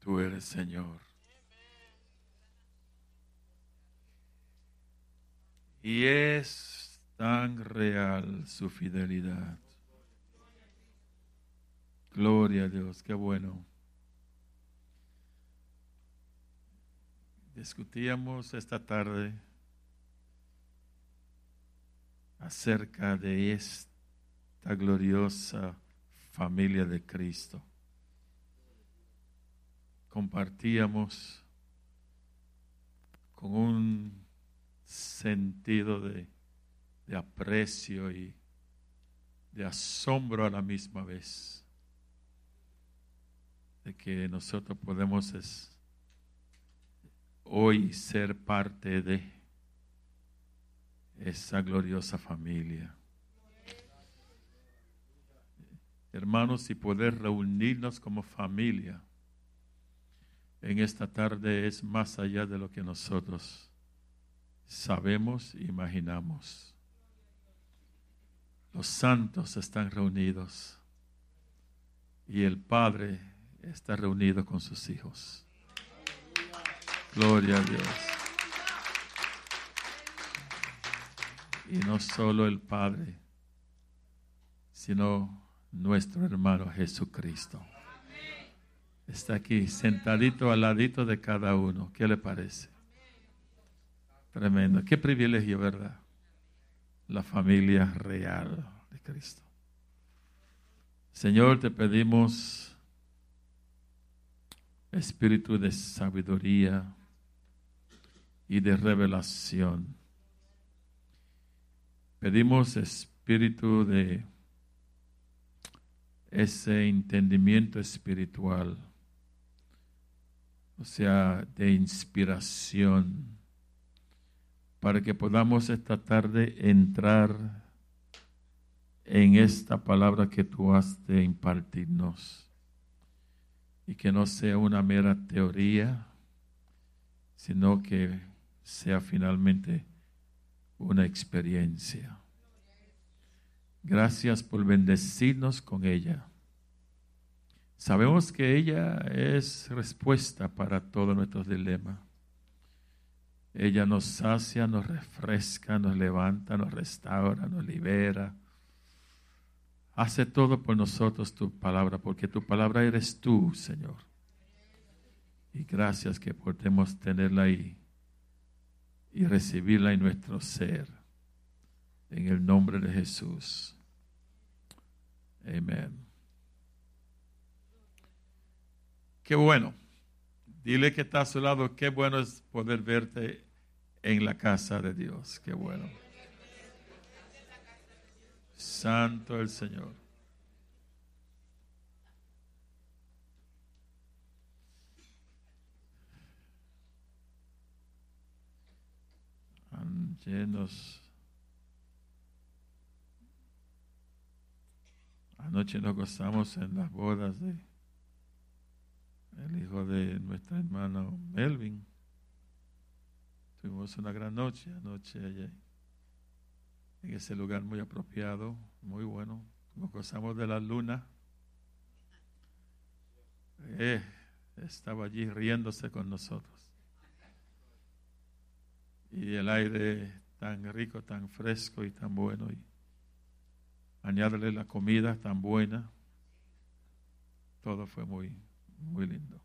Tú eres Señor. Y es tan real su fidelidad. Gloria a Dios, qué bueno. Discutíamos esta tarde acerca de esta gloriosa familia de Cristo. Compartíamos con un sentido de, de aprecio y de asombro a la misma vez de que nosotros podemos hoy ser parte de esa gloriosa familia. Hermanos, y poder reunirnos como familia en esta tarde es más allá de lo que nosotros sabemos e imaginamos. Los santos están reunidos y el Padre está reunido con sus hijos. Gloria a Dios. Y no solo el Padre, sino nuestro hermano Jesucristo. Está aquí, sentadito al ladito de cada uno. ¿Qué le parece? Tremendo. Qué privilegio, ¿verdad? La familia real de Cristo. Señor, te pedimos espíritu de sabiduría y de revelación. Pedimos espíritu de ese entendimiento espiritual, o sea, de inspiración, para que podamos esta tarde entrar en esta palabra que tú has de impartirnos y que no sea una mera teoría, sino que sea finalmente una experiencia. Gracias por bendecirnos con ella. Sabemos que ella es respuesta para todos nuestros dilemas. Ella nos sacia, nos refresca, nos levanta, nos restaura, nos libera. Hace todo por nosotros tu palabra, porque tu palabra eres tú, Señor. Y gracias que podemos tenerla ahí y recibirla en nuestro ser. En el nombre de Jesús. Amén. Qué bueno. Dile que está a su lado. Qué bueno es poder verte en la casa de Dios. Qué bueno. Santo el Señor. llenos Anoche nos gozamos en las bodas de el hijo de nuestro hermano Melvin. Tuvimos una gran noche anoche allá en ese lugar muy apropiado, muy bueno. Nos gozamos de la luna. Eh, estaba allí riéndose con nosotros. Y el aire tan rico, tan fresco y tan bueno. Y añádele la comida tan buena. Todo fue muy, muy lindo.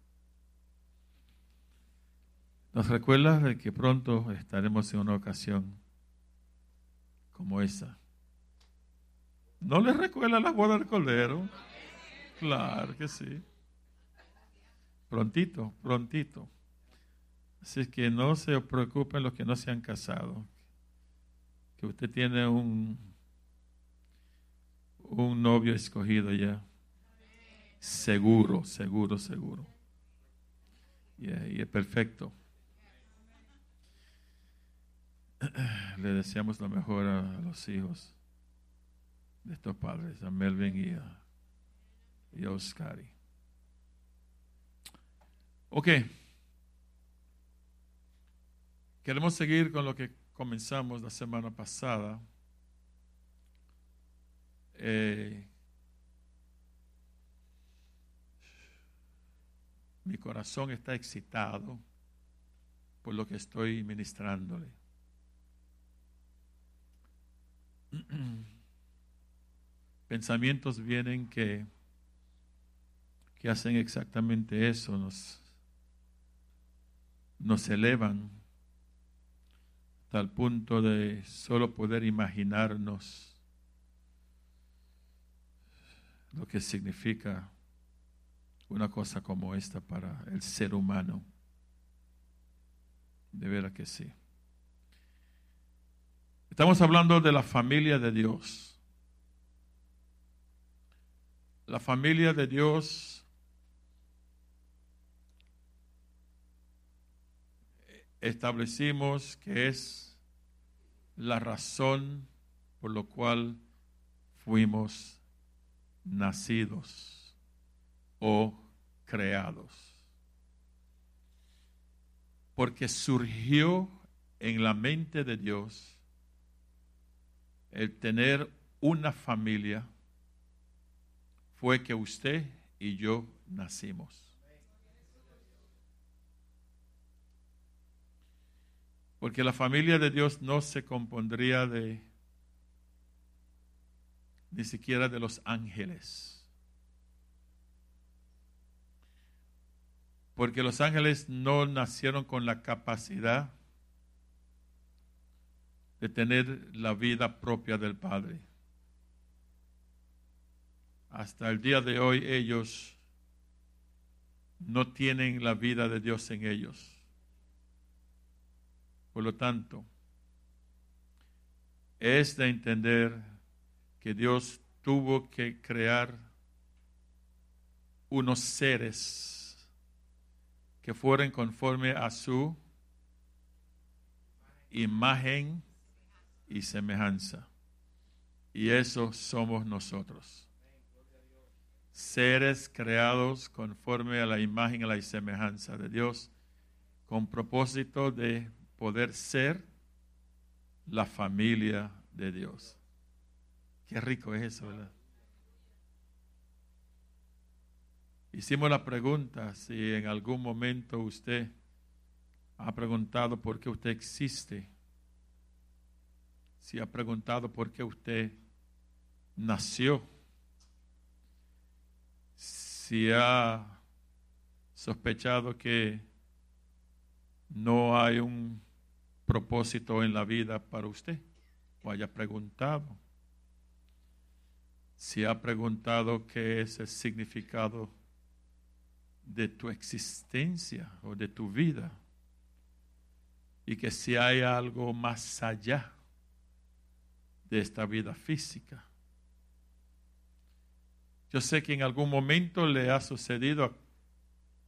Nos recuerda de que pronto estaremos en una ocasión como esa. ¿No les recuerda la boda del Cordero? Claro que sí. Prontito, prontito. Así que no se preocupen los que no se han casado. Que usted tiene un un novio escogido ya. Seguro, seguro, seguro. Y, es perfecto. Le deseamos lo mejor a, los hijos de estos padres, a Melvin y a, y. Ok. Queremos seguir con lo que comenzamos la semana pasada. Eh, mi corazón está excitado por lo que estoy ministrándole. Pensamientos vienen que, que hacen exactamente eso, nos, nos elevan hasta el punto de solo poder imaginarnos lo que significa una cosa como esta para el ser humano. De veras que sí. Estamos hablando de la familia de Dios. La familia de Dios establecimos que es la razón por lo cual fuimos nacidos o creados. Porque surgió en la mente de Dios el tener una familia fue que usted y yo nacimos. Porque la familia de Dios no se compondría de ni siquiera de los ángeles. Porque los ángeles no nacieron con la capacidad de tener la vida propia del Padre. Hasta el día de hoy ellos no tienen la vida de Dios en ellos. Por lo tanto, es de entender que Dios tuvo que crear unos seres que fueran conforme a su imagen y semejanza. Y eso somos nosotros. Seres creados conforme a la imagen y la semejanza de Dios, con propósito de poder ser la familia de Dios. Qué rico es eso, ¿verdad? Hicimos la pregunta si en algún momento usted ha preguntado por qué usted existe. Si ha preguntado por qué usted nació, si ha sospechado que no hay un propósito en la vida para usted, o haya preguntado, si ha preguntado qué es el significado de tu existencia o de tu vida, y que si hay algo más allá de esta vida física. Yo sé que en algún momento le ha sucedido a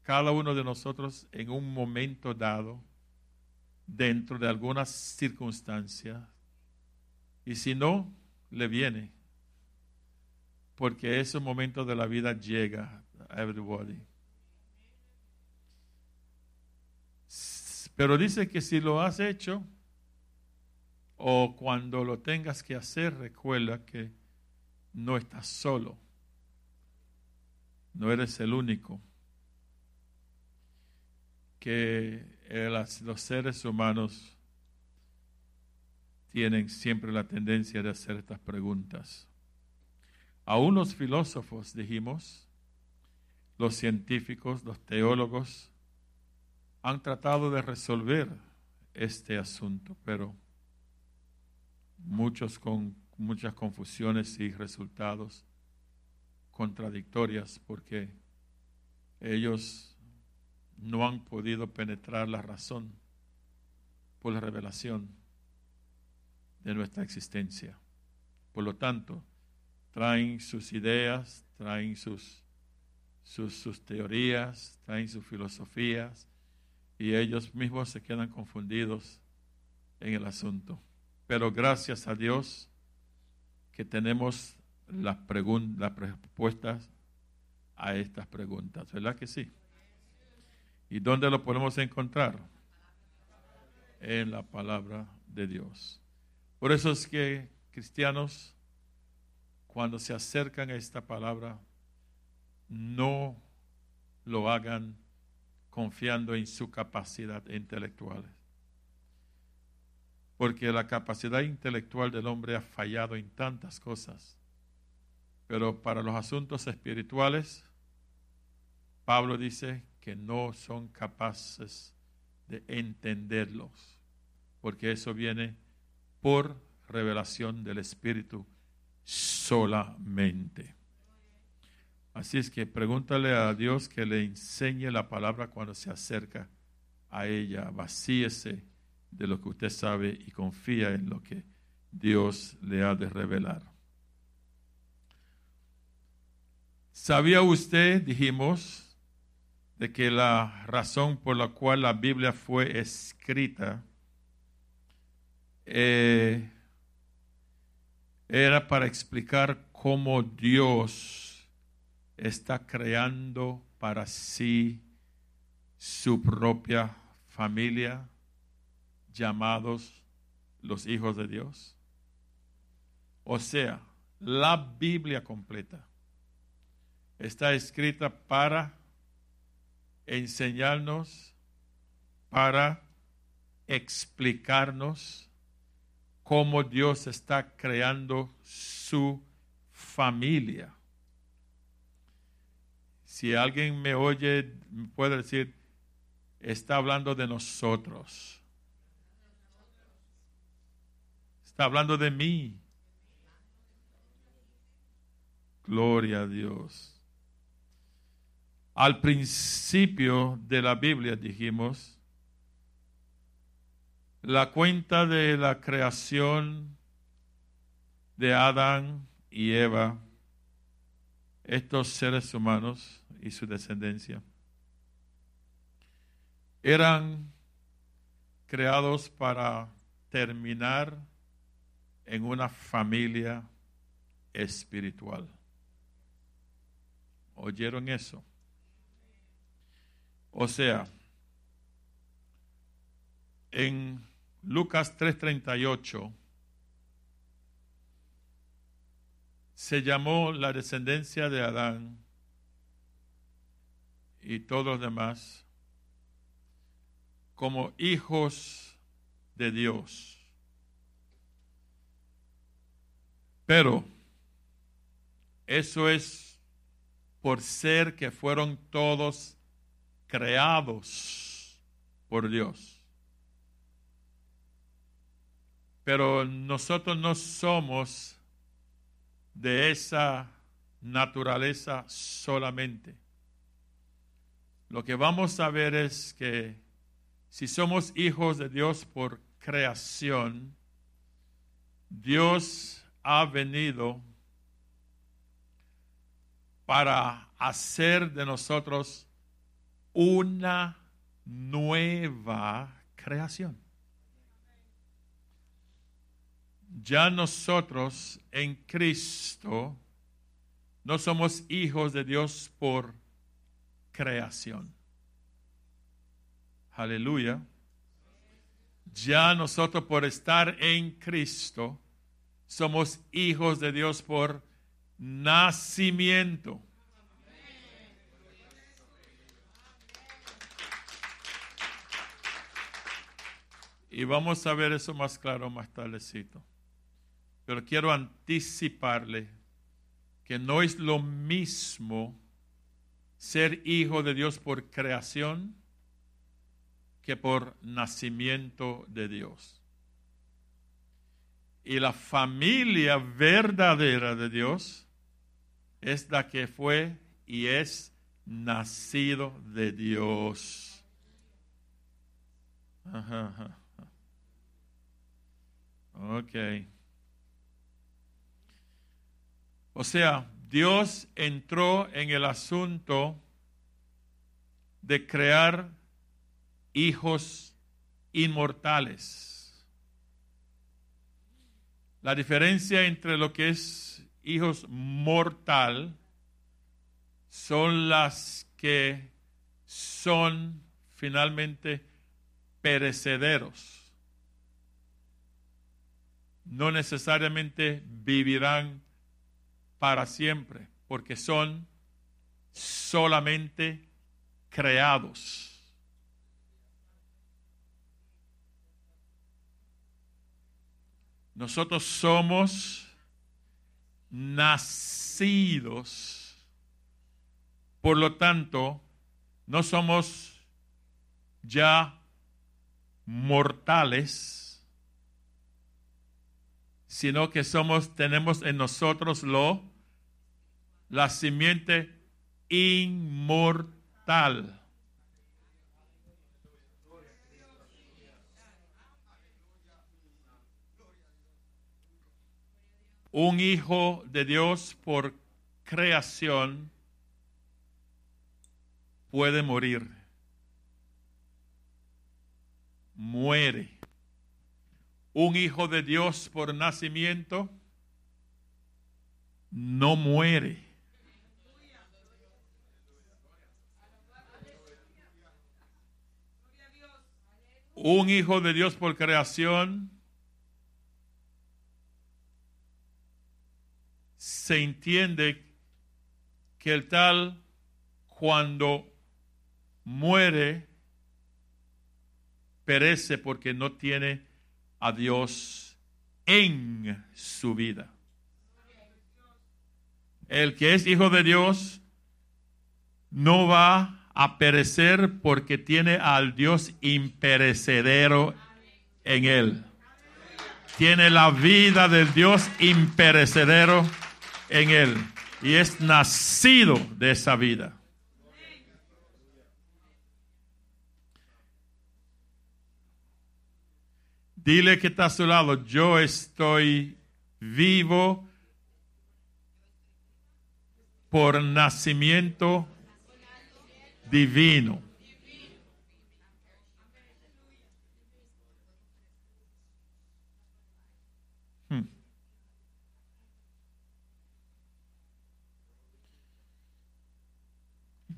cada uno de nosotros en un momento dado, dentro de alguna circunstancia, y si no, le viene, porque ese momento de la vida llega a everybody. Pero dice que si lo has hecho, o cuando lo tengas que hacer, recuerda que no estás solo. No eres el único. Que los seres humanos tienen siempre la tendencia de hacer estas preguntas. Aún los filósofos, dijimos, los científicos, los teólogos, han tratado de resolver este asunto, pero muchos con muchas confusiones y resultados contradictorias porque ellos no han podido penetrar la razón por la revelación de nuestra existencia. Por lo tanto, traen sus ideas, traen sus, sus, sus teorías, traen sus filosofías y ellos mismos se quedan confundidos en el asunto. Pero gracias a Dios que tenemos las, las respuestas a estas preguntas, ¿verdad que sí? ¿Y dónde lo podemos encontrar? En la palabra de Dios. Por eso es que cristianos, cuando se acercan a esta palabra, no lo hagan confiando en su capacidad intelectual. Porque la capacidad intelectual del hombre ha fallado en tantas cosas. Pero para los asuntos espirituales, Pablo dice que no son capaces de entenderlos, porque eso viene por revelación del Espíritu solamente. Así es que pregúntale a Dios que le enseñe la palabra cuando se acerca a ella. Vacíese de lo que usted sabe y confía en lo que Dios le ha de revelar. ¿Sabía usted, dijimos, de que la razón por la cual la Biblia fue escrita eh, era para explicar cómo Dios está creando para sí su propia familia, llamados los hijos de Dios. O sea, la Biblia completa está escrita para enseñarnos, para explicarnos cómo Dios está creando su familia. Si alguien me oye, puede decir, está hablando de nosotros. Está hablando de mí. Gloria a Dios. Al principio de la Biblia dijimos, la cuenta de la creación de Adán y Eva, estos seres humanos, y su descendencia. Eran creados para terminar en una familia espiritual. ¿Oyeron eso? O sea, en Lucas 3:38 se llamó la descendencia de Adán y todos los demás como hijos de Dios. Pero eso es por ser que fueron todos creados por Dios. Pero nosotros no somos de esa naturaleza solamente lo que vamos a ver es que si somos hijos de Dios por creación, Dios ha venido para hacer de nosotros una nueva creación. Ya nosotros en Cristo no somos hijos de Dios por creación. Aleluya. Ya nosotros por estar en Cristo somos hijos de Dios por nacimiento. Y vamos a ver eso más claro más tardecito. Pero quiero anticiparle que no es lo mismo ser hijo de Dios por creación que por nacimiento de Dios. Y la familia verdadera de Dios es la que fue y es nacido de Dios. Ok. O sea, Dios entró en el asunto de crear hijos inmortales. La diferencia entre lo que es hijos mortal son las que son finalmente perecederos. No necesariamente vivirán para siempre, porque son solamente creados. Nosotros somos nacidos, por lo tanto, no somos ya mortales sino que somos, tenemos en nosotros lo, la simiente inmortal. Un hijo de Dios por creación puede morir. Muere. Un hijo de Dios por nacimiento no muere. Un hijo de Dios por creación se entiende que el tal cuando muere perece porque no tiene a Dios en su vida. El que es hijo de Dios no va a perecer porque tiene al Dios imperecedero en él. Tiene la vida del Dios imperecedero en él y es nacido de esa vida. Dile que está a su lado, yo estoy vivo por nacimiento divino.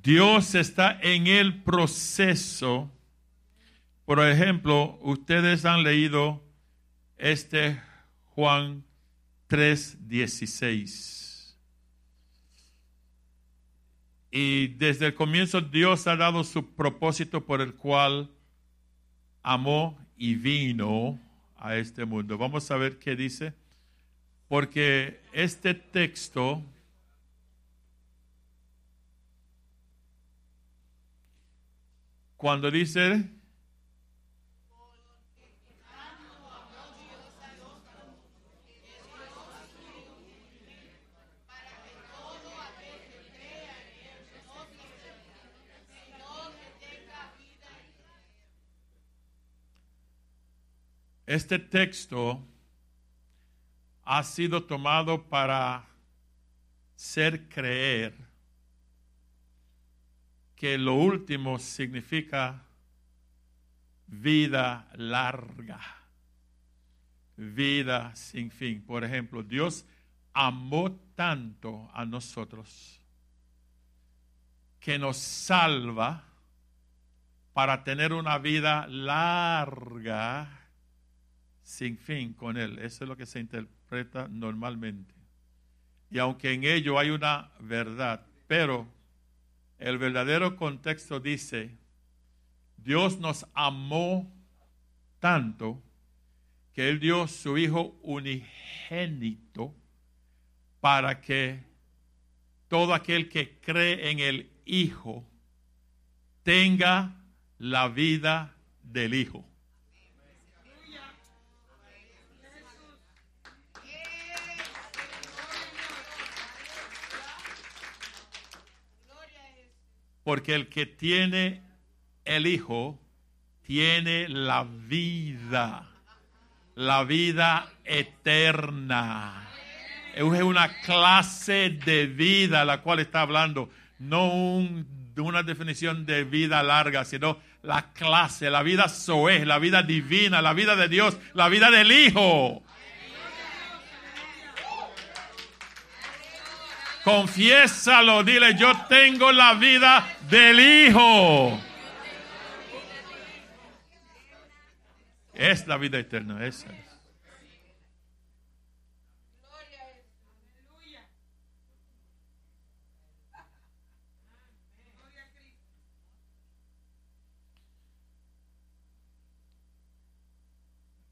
Dios está en el proceso. Por ejemplo, ustedes han leído este Juan 3:16. Y desde el comienzo Dios ha dado su propósito por el cual amó y vino a este mundo. Vamos a ver qué dice. Porque este texto Cuando dice Este texto ha sido tomado para ser creer que lo último significa vida larga, vida sin fin. Por ejemplo, Dios amó tanto a nosotros que nos salva para tener una vida larga sin fin con Él. Eso es lo que se interpreta normalmente. Y aunque en ello hay una verdad, pero el verdadero contexto dice, Dios nos amó tanto que Él dio su Hijo unigénito para que todo aquel que cree en el Hijo tenga la vida del Hijo. Porque el que tiene el Hijo tiene la vida, la vida eterna. Es una clase de vida la cual está hablando, no una definición de vida larga, sino la clase, la vida soez, la vida divina, la vida de Dios, la vida del Hijo. Confiésalo, dile, yo tengo la vida del Hijo. Es la vida eterna, esa es.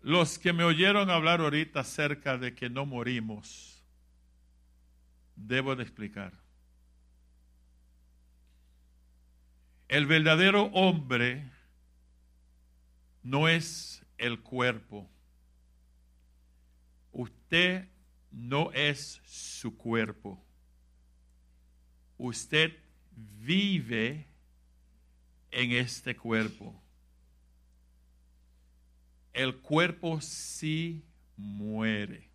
Los que me oyeron hablar ahorita acerca de que no morimos, debo de explicar. El verdadero hombre no es el cuerpo. Usted no es su cuerpo. Usted vive en este cuerpo. El cuerpo sí muere.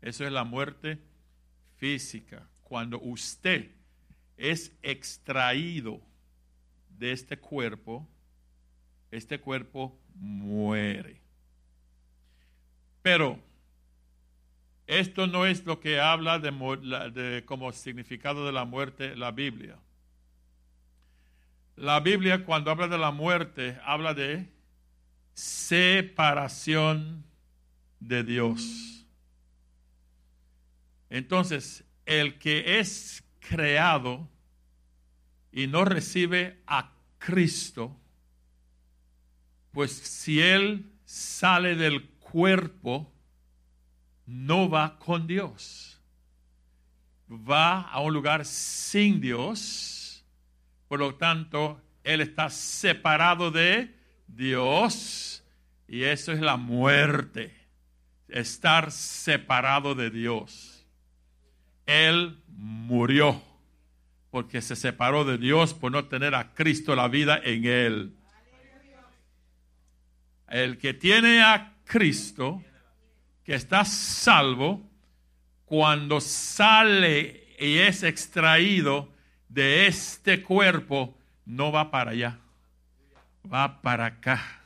Eso es la muerte física. Cuando usted es extraído de este cuerpo, este cuerpo muere. Pero esto no es lo que habla de, como significado de la muerte la Biblia. La Biblia cuando habla de la muerte habla de separación de Dios. Entonces, el que es creado y no recibe a Cristo, pues si él sale del cuerpo, no va con Dios. Va a un lugar sin Dios. Por lo tanto, él está separado de Dios. Y eso es la muerte. Estar separado de Dios. Él murió porque se separó de Dios por no tener a Cristo la vida en él. El que tiene a Cristo, que está salvo, cuando sale y es extraído de este cuerpo, no va para allá, va para acá,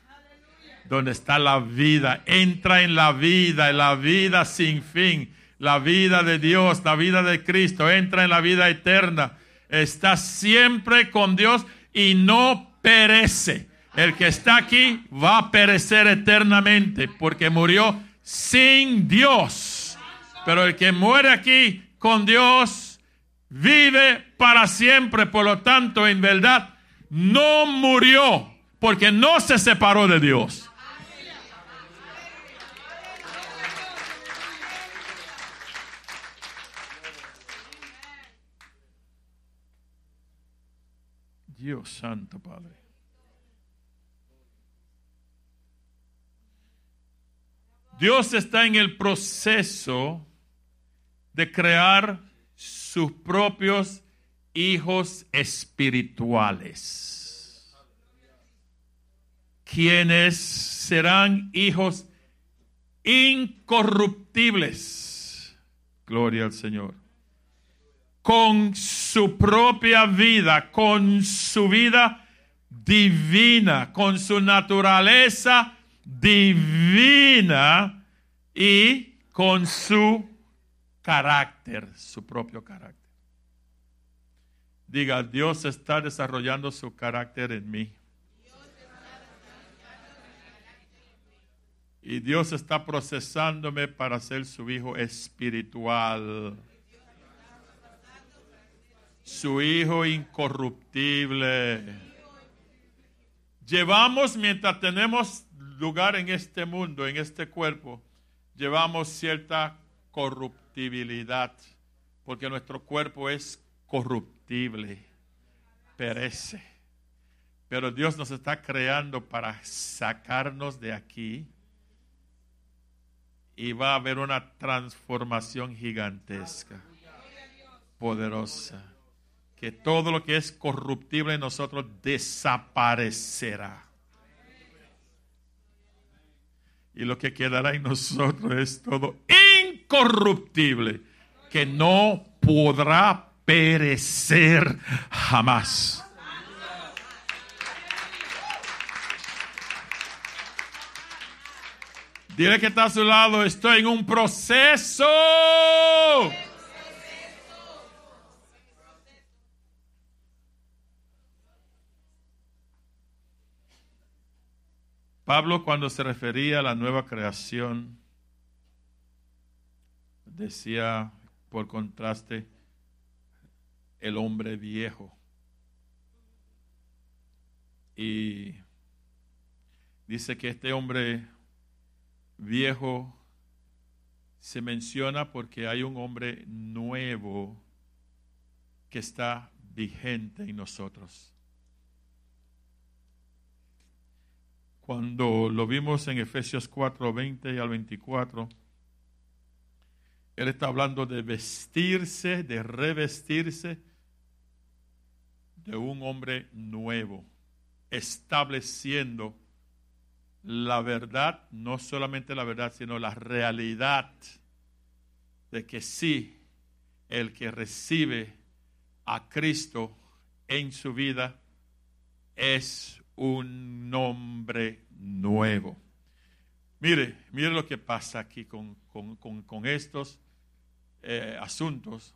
donde está la vida, entra en la vida, en la vida sin fin, la vida de Dios, la vida de Cristo, entra en la vida eterna, está siempre con Dios y no perece el que está aquí va a perecer eternamente porque murió sin Dios. Pero el que muere aquí con Dios vive para siempre. Por lo tanto, en verdad, no murió porque no se separó de Dios. Dios santo Padre. Dios está en el proceso de crear sus propios hijos espirituales, quienes serán hijos incorruptibles. Gloria al Señor. Con su propia vida, con su vida divina, con su naturaleza divina y con su carácter, su propio carácter. Diga, Dios está desarrollando su carácter en mí. Y Dios está procesándome para ser su hijo espiritual. Su hijo incorruptible. Llevamos mientras tenemos lugar en este mundo, en este cuerpo, llevamos cierta corruptibilidad, porque nuestro cuerpo es corruptible, perece. Pero Dios nos está creando para sacarnos de aquí y va a haber una transformación gigantesca, poderosa, que todo lo que es corruptible en nosotros desaparecerá y lo que quedará en nosotros es todo incorruptible, que no podrá perecer jamás. Dile que está a su lado, estoy en un proceso. Pablo cuando se refería a la nueva creación, decía por contraste el hombre viejo. Y dice que este hombre viejo se menciona porque hay un hombre nuevo que está vigente en nosotros. Cuando lo vimos en Efesios 4, 20 y al 24, él está hablando de vestirse, de revestirse de un hombre nuevo, estableciendo la verdad, no solamente la verdad, sino la realidad de que sí, el que recibe a Cristo en su vida es un nombre nuevo. Mire, mire lo que pasa aquí con, estos eh, asuntos.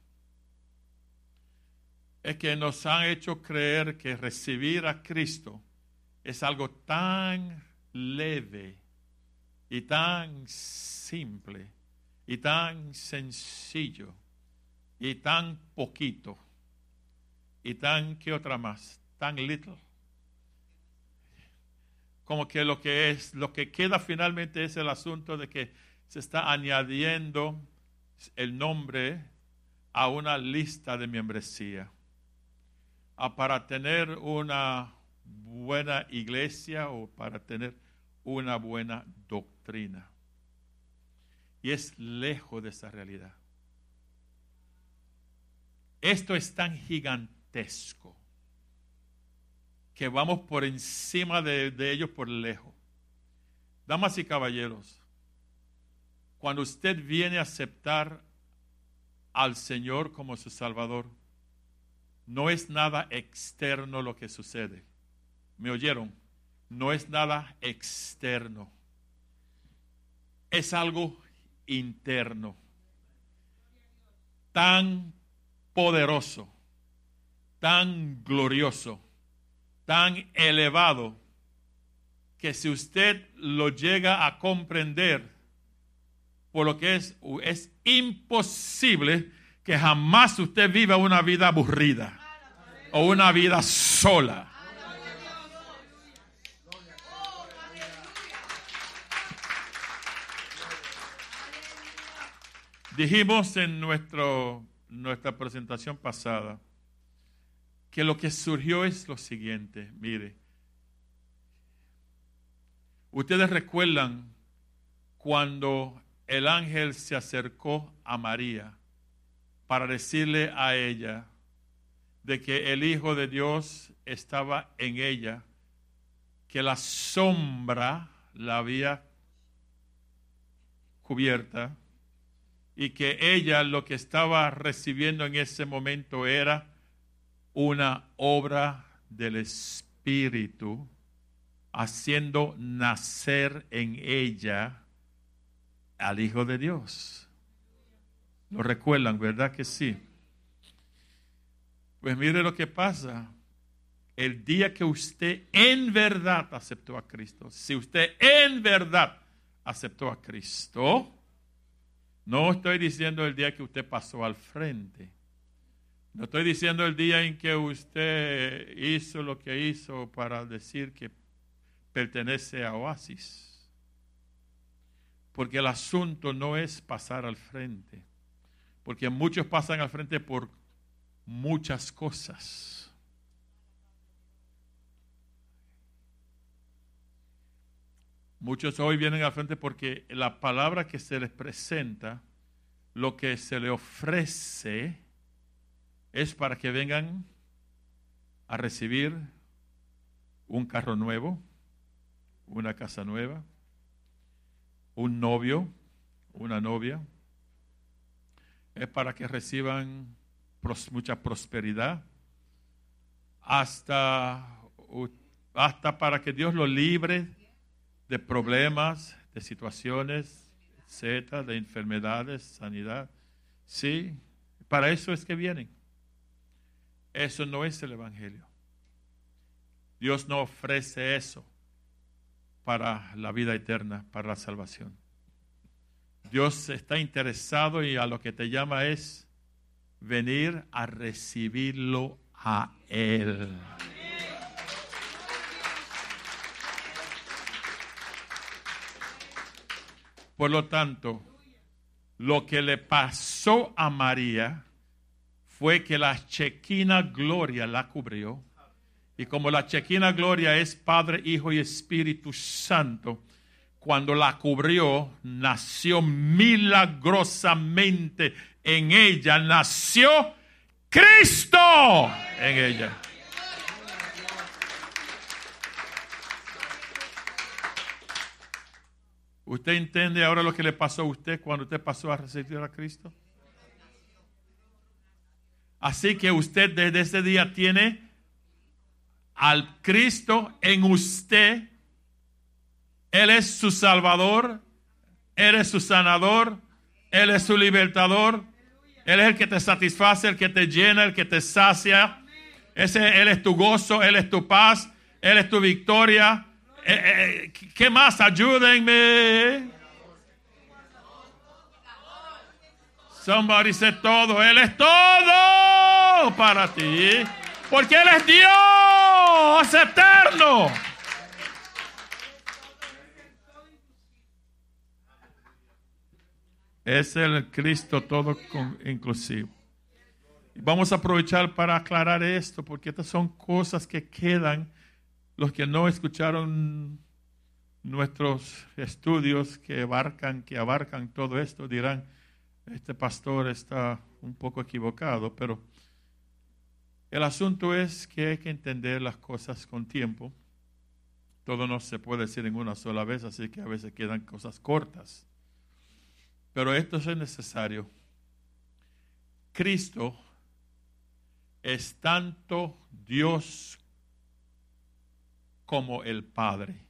Es que nos han hecho creer que recibir a Cristo es algo tan leve y tan simple y tan sencillo y tan poquito y tan, ¿qué otra más? Tan little. Como que lo que es, lo que queda finalmente es el asunto de que se está añadiendo el nombre a una lista de membresía. A para tener una buena iglesia o para tener una buena doctrina. Y es lejos de esa realidad. Esto es tan gigantesco que vamos por encima de, de ellos por lejos. Damas y caballeros, cuando usted viene a aceptar al Señor como su Salvador, no es nada externo lo que sucede. ¿Me oyeron? No es nada externo. Es algo interno. Tan poderoso, tan glorioso, tan elevado, que si usted lo llega a comprender, por lo que es, es imposible que jamás usted viva una vida aburrida o una vida sola. Dijimos en nuestro, nuestra presentación pasada que lo que surgió es lo siguiente, mire, ustedes recuerdan cuando el ángel se acercó a María para decirle a ella de que el Hijo de Dios estaba en ella, que la sombra la había cubierta y que ella lo que estaba recibiendo en ese momento era una obra del Espíritu, haciendo nacer en ella al Hijo de Dios. ¿Lo recuerdan, verdad que sí? Pues mire lo que pasa. El día que usted en verdad aceptó a Cristo, si usted en verdad aceptó a Cristo, no estoy diciendo el día que usted pasó al frente. No estoy diciendo el día en que usted hizo lo que hizo para decir que pertenece a Oasis. Porque el asunto no es pasar al frente. Porque muchos pasan al frente por muchas cosas. Muchos hoy vienen al frente porque la palabra que se les presenta, lo que se le ofrece, es para que vengan a recibir un carro nuevo, una casa nueva, un novio, una novia. Es para que reciban mucha prosperidad, hasta, hasta para que Dios lo libre de problemas, de situaciones, etcétera, de enfermedades, sanidad. Sí, para eso es que vienen. Eso no es el Evangelio. Dios no ofrece eso para la vida eterna, para la salvación. Dios está interesado y a lo que te llama es venir a recibirlo a Él. Por lo tanto, lo que le pasó a María fue que la chequina gloria la cubrió. Y como la chequina gloria es Padre, Hijo y Espíritu Santo, cuando la cubrió, nació milagrosamente en ella, nació Cristo en ella. ¿Usted entiende ahora lo que le pasó a usted cuando usted pasó a recibir a Cristo? Así que usted desde ese día tiene al Cristo en usted. Él es su Salvador, Él es su sanador, Él es su libertador, Él es el que te satisface, el que te llena, el que te sacia. Ese, él es tu gozo, Él es tu paz, Él es tu victoria. Eh, eh, ¿Qué más? Ayúdenme. Somebody said todo. Él es todo para ti. Porque Él es Dios eterno. Es el Cristo todo inclusivo. Vamos a aprovechar para aclarar esto, porque estas son cosas que quedan. Los que no escucharon nuestros estudios que abarcan, que abarcan todo esto, dirán, este pastor está un poco equivocado, pero el asunto es que hay que entender las cosas con tiempo. Todo no se puede decir en una sola vez, así que a veces quedan cosas cortas. Pero esto es necesario. Cristo es tanto Dios como el Padre.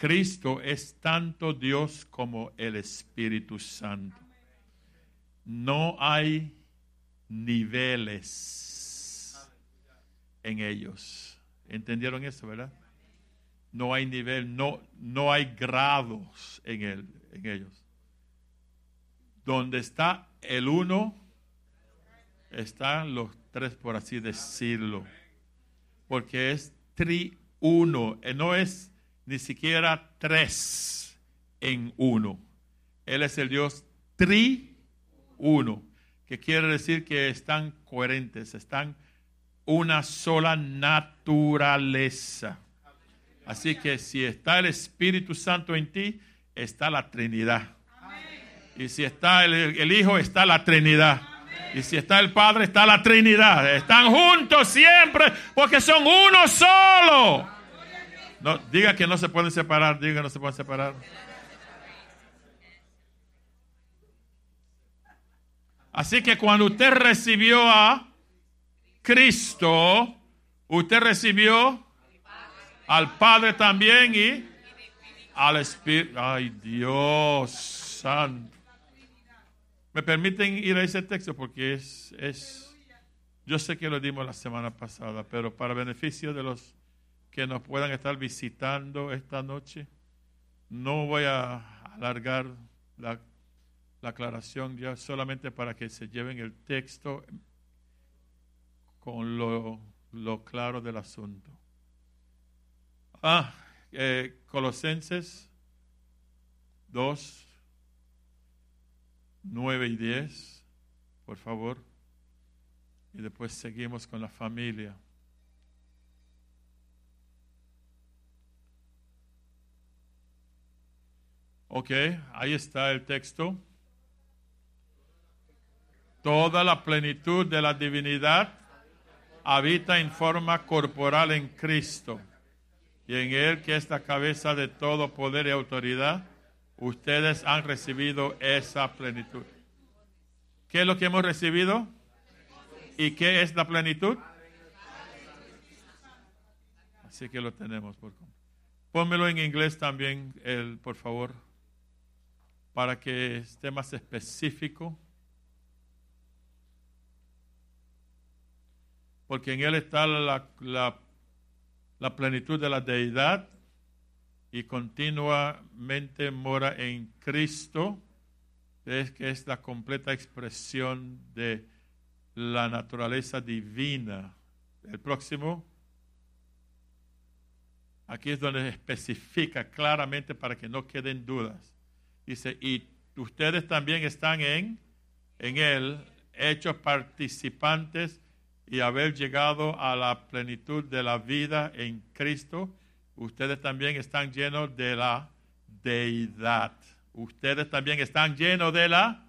Cristo es tanto Dios como el Espíritu Santo. No hay niveles en ellos. ¿Entendieron eso, verdad? No hay nivel, no, no hay grados en, en ellos. Donde está el uno, están los tres, por así decirlo. Porque es triuno, eh, no es ni siquiera tres en uno. Él es el Dios triuno que quiere decir que están coherentes, están una sola naturaleza. Así que si está el Espíritu Santo en ti, está la Trinidad. Y si está el, Hijo, está la Trinidad. Y si está el Padre, está la Trinidad. Están juntos siempre porque son uno solo. No, diga que no se pueden separar, diga que no se pueden separar. Así que cuando usted recibió a Cristo, usted recibió al Padre también y al Espíritu. Ay, Dios santo. ¿Me permiten ir a ese texto? Porque es, es, yo sé que lo dimos la semana pasada, pero para beneficio de los que nos puedan estar visitando esta noche, no voy a alargar la la aclaración ya solamente para que se lleven el texto con lo, claro del asunto. Ah, eh, Colosenses 2, 9 y 10, por favor. Y después seguimos con la familia. Ok, ahí está el texto. Toda la plenitud de la divinidad habita en forma corporal en Cristo. Y en Él, que es la cabeza de todo poder y autoridad, ustedes han recibido esa plenitud. ¿Qué es lo que hemos recibido? ¿Y qué es la plenitud? Así que lo tenemos. Por... Pónmelo en inglés también, el, por favor, para que esté más específico. porque en Él está la, la, plenitud de la deidad y continuamente mora en Cristo, es que es la completa expresión de la naturaleza divina. El próximo. Aquí es donde especifica claramente para que no queden dudas. Dice, y ustedes también están en, en Él, hechos participantes y haber llegado a la plenitud de la vida en Cristo. Ustedes también están llenos de la deidad. Ustedes también están llenos de la...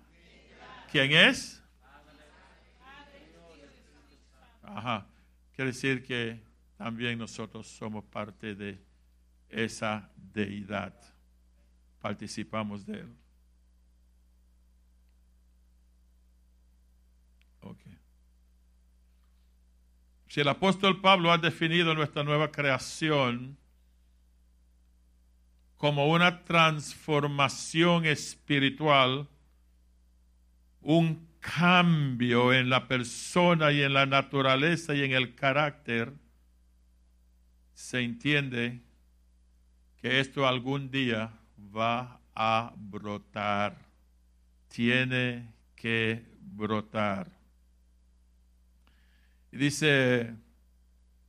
¿Quién es? Ajá. Quiere decir que también nosotros somos parte de esa deidad. Participamos de él. Okay. Si el apóstol Pablo ha definido nuestra nueva creación como una transformación espiritual, un cambio en la persona y en la naturaleza y en el carácter, se entiende que esto algún día va a brotar. Tiene que brotar. Y dice,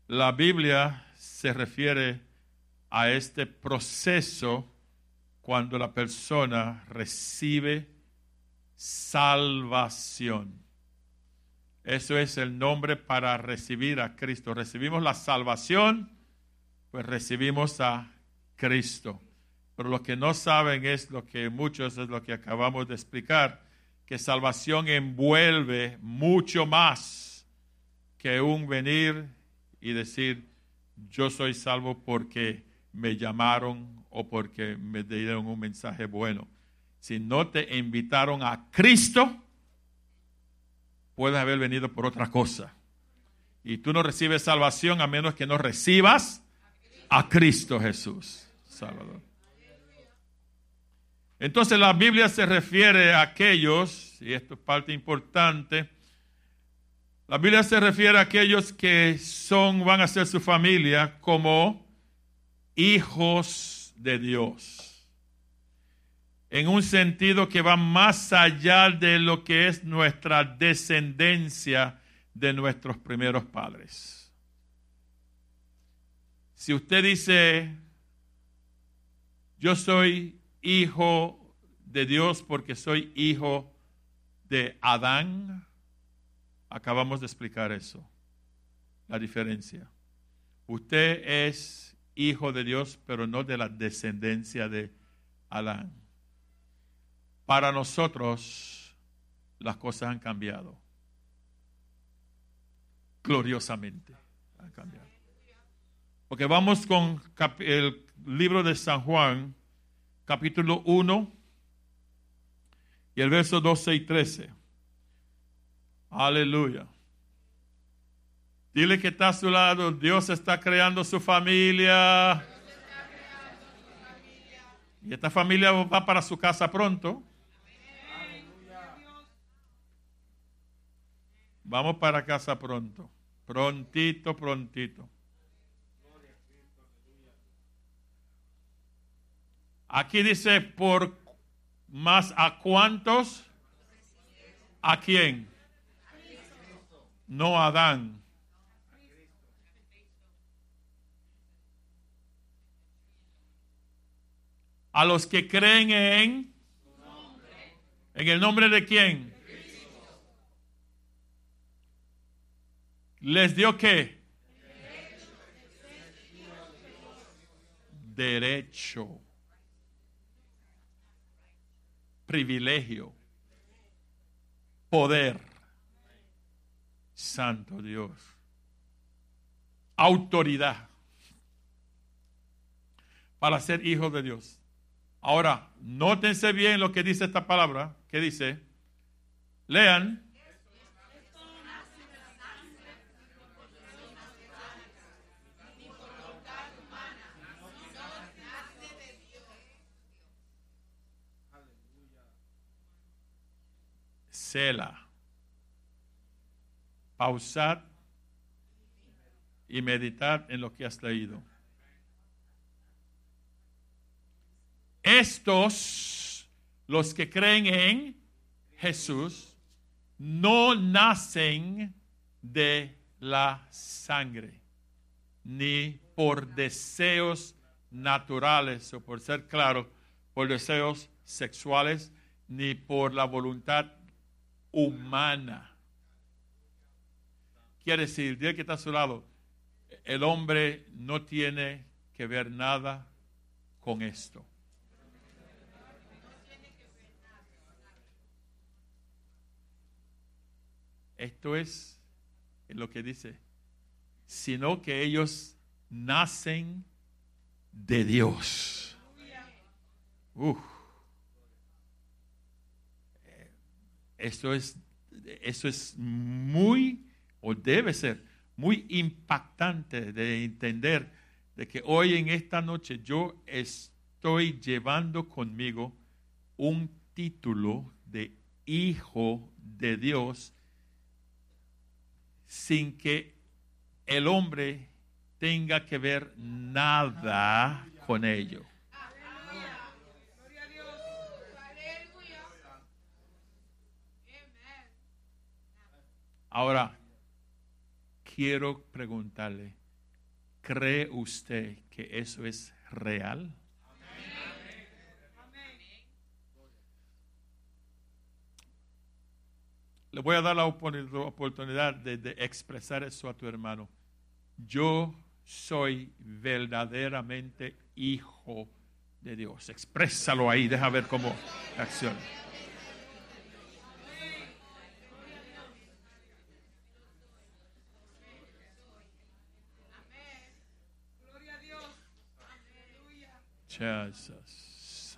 la Biblia se refiere a este proceso cuando la persona recibe salvación. Eso es el nombre para recibir a Cristo. Recibimos la salvación, pues recibimos a Cristo. Pero lo que no saben es lo que muchos es lo que acabamos de explicar, que salvación envuelve mucho más que un venir y decir, yo soy salvo porque me llamaron o porque me dieron un mensaje bueno si no te invitaron a Cristo, puedes haber venido por otra cosa. Y tú no recibes salvación a menos que no recibas a Cristo Jesús, Salvador. Entonces la Biblia se refiere a aquellos, y esto es parte importante, la Biblia se refiere a aquellos que son, van a ser su familia como hijos de Dios en un sentido que va más allá de lo que es nuestra descendencia de nuestros primeros padres. Si usted dice, yo soy hijo de Dios porque soy hijo de Adán, acabamos de explicar eso, la diferencia. Usted es hijo de Dios, pero no de la descendencia de Adán para nosotros las cosas han cambiado. Gloriosamente han cambiado. Porque vamos con el libro de San Juan, capítulo 1, y el verso 12 y 13. Aleluya. Dile que está a su lado, Dios está creando su familia. Y esta familia va para su casa pronto. Vamos para casa pronto. Prontito, prontito. Aquí dice por más a cuántos. ¿A quién? No a Adán. A los que creen en. ¿En el nombre de quién? les dio qué? Derecho. Privilegio. Poder. Santo Dios. Autoridad. Para ser hijos de Dios. Ahora, nótense bien lo que dice esta palabra. ¿Qué dice? Lean. Sela. Pausar y meditar en lo que has leído. Estos, los que creen en Jesús, no nacen de la sangre. ni por deseos naturales, o por ser claro, por deseos sexuales, ni por la voluntad humana. Quiere decir, dile que está a su lado, el hombre no tiene que ver nada con esto. Esto es lo que dice, sino que ellos nacen de Dios. Esto es, esto es muy, o debe ser, muy impactante de entender de que hoy en esta noche yo estoy llevando conmigo un título de hijo de Dios sin que el hombre tenga que ver nada con ello. Ahora, quiero preguntarle, ¿cree usted que eso es real? Le voy a dar la oportunidad de, expresar eso a tu hermano. Yo soy verdaderamente hijo de Dios. Exprésalo ahí, deja ver cómo acciona. Jesus.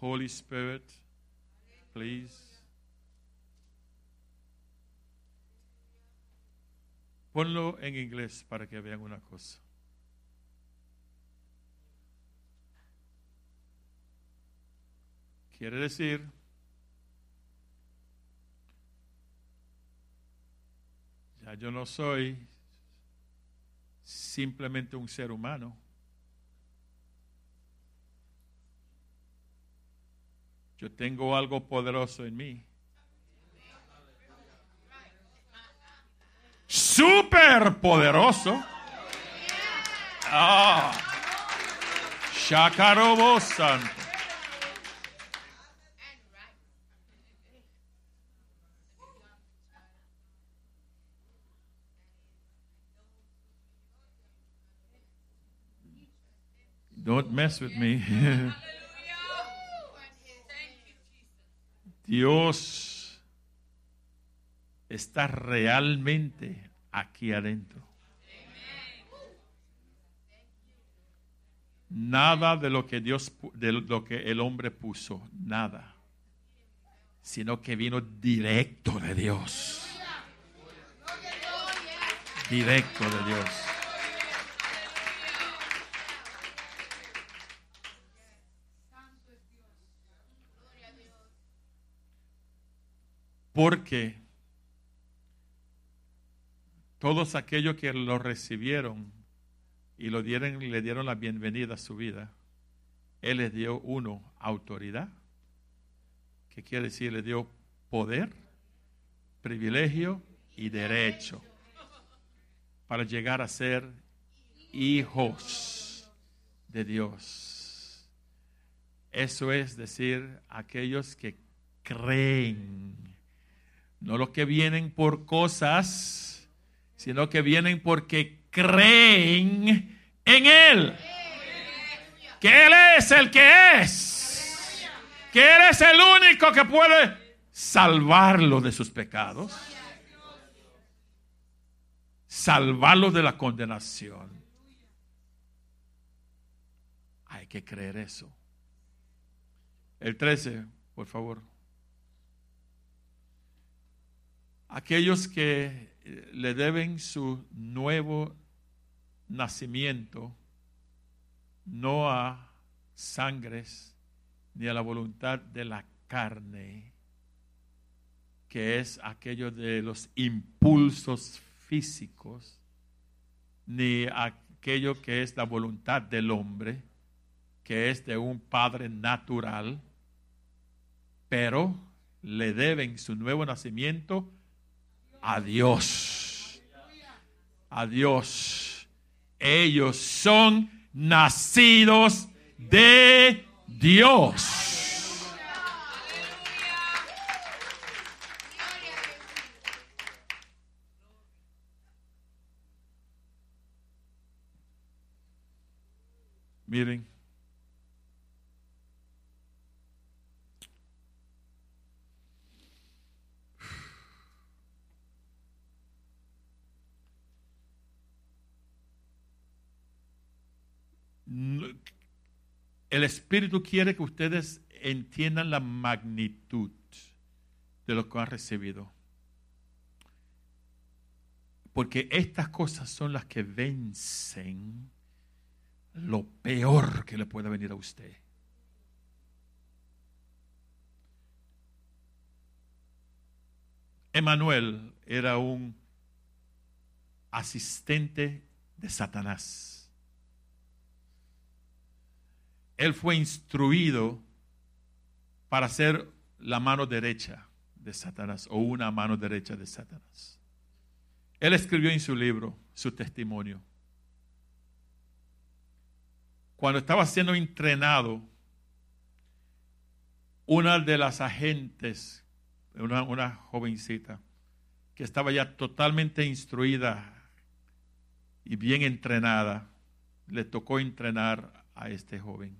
Holy Spirit, please. Ponlo en inglés para que vean una cosa. Quiere decir yo no soy simplemente un ser humano. Yo tengo algo poderoso en mí. Super poderoso. Ah. Shakarobo Santo. Mess with me. Dios está realmente aquí adentro. Nada de lo que Dios, de lo que el hombre puso, nada, sino que vino directo de Dios. Directo de Dios. Porque todos aquellos que lo recibieron y lo dieron, le dieron la bienvenida a su vida, Él les dio uno, autoridad, que quiere decir, le dio poder, privilegio y derecho para llegar a ser hijos de Dios. Eso es decir, aquellos que creen no los que vienen por cosas, sino que vienen porque creen en Él. Que Él es el que es. Que Él es el único que puede salvarlo de sus pecados. Salvarlo de la condenación. Hay que creer eso. El 13, por favor. Aquellos que eh, le deben su nuevo nacimiento no a sangres ni a la voluntad de la carne, que es aquello de los impulsos físicos, ni aquello que es la voluntad del hombre, que es de un padre natural, pero le deben su nuevo nacimiento a Dios. Ellos son nacidos de Dios. Miren. El Espíritu quiere que ustedes entiendan la magnitud de lo que han recibido. Porque estas cosas son las que vencen lo peor que le puede venir a usted. Emanuel era un asistente de Satanás. Él fue instruido para ser la mano derecha de Satanás o una mano derecha de Satanás. Él escribió en su libro su testimonio cuando estaba siendo entrenado, una de las agentes, una, una jovencita, que estaba ya totalmente instruida y bien entrenada, le tocó entrenar a este joven.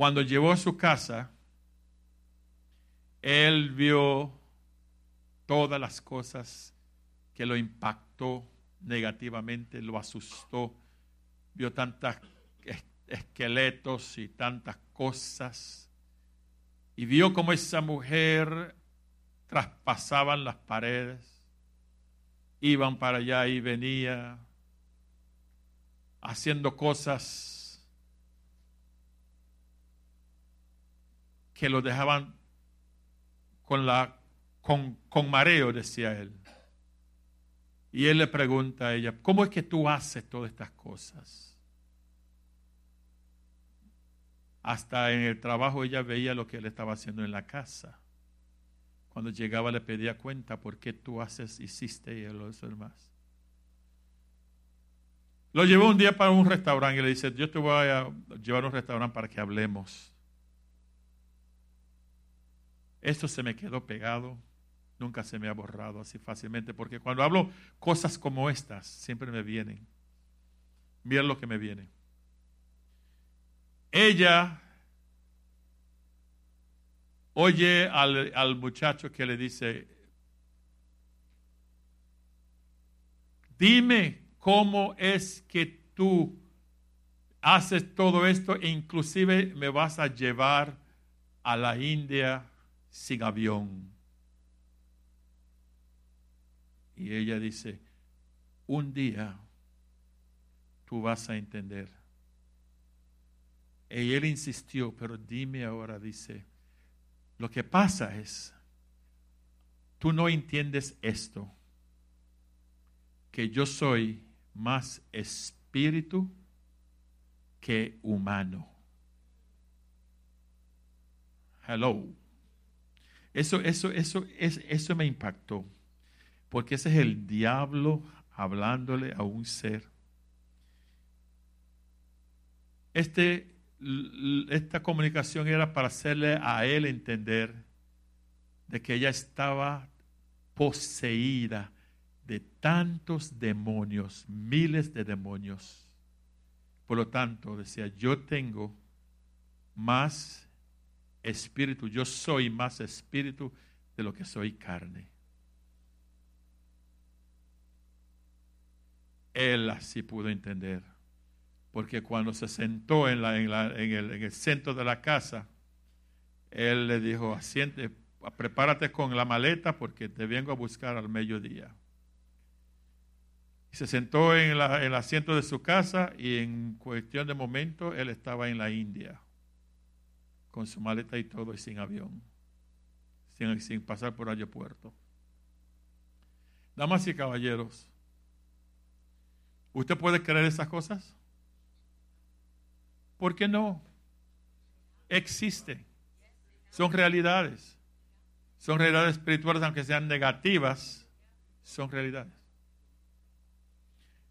Cuando llegó a su casa, él vio todas las cosas que lo impactó negativamente, lo asustó vio tantos esqueletos y tantas cosas, y vio como esa mujer traspasaban las paredes, iban para allá y venía, haciendo cosas que lo dejaban con, la, con, con mareo, decía él. Y él le pregunta a ella, ¿cómo es que tú haces todas estas cosas? Hasta en el trabajo ella veía lo que él estaba haciendo en la casa. Cuando llegaba le pedía cuenta, ¿por qué tú haces, hiciste y lo demás? Lo llevó un día para un restaurante y le dice, yo te voy a llevar a un restaurante para que hablemos. Esto se me quedó pegado nunca se me ha borrado así fácilmente, porque cuando hablo cosas como estas, siempre me vienen. Mira lo que me viene. Ella oye al, al muchacho que le dice, dime cómo es que tú haces todo esto e inclusive me vas a llevar a la India sin avión. Y ella dice, un día tú vas a entender. Y él insistió, pero dime ahora, dice, lo que pasa es, tú no entiendes esto, que yo soy más espíritu que humano. Hello. Eso, eso, eso, eso me impactó. Porque ese es el diablo hablándole a un ser. Este, esta comunicación era para hacerle a él entender de que ella estaba poseída de tantos demonios, miles de demonios. Por lo tanto, decía, yo tengo más espíritu, yo soy más espíritu de lo que soy carne. él así pudo entender. Porque cuando se sentó en, en, el, centro de la casa, él le dijo, asiente, prepárate con la maleta porque te vengo a buscar al mediodía. Se sentó en, el asiento de su casa y en cuestión de momento él estaba en la India, con su maleta y todo y sin avión, sin, pasar por aeropuerto. Damas y caballeros, ¿Usted puede creer esas cosas? ¿Por qué no? Existe. Son realidades. Son realidades espirituales, aunque sean negativas, son realidades.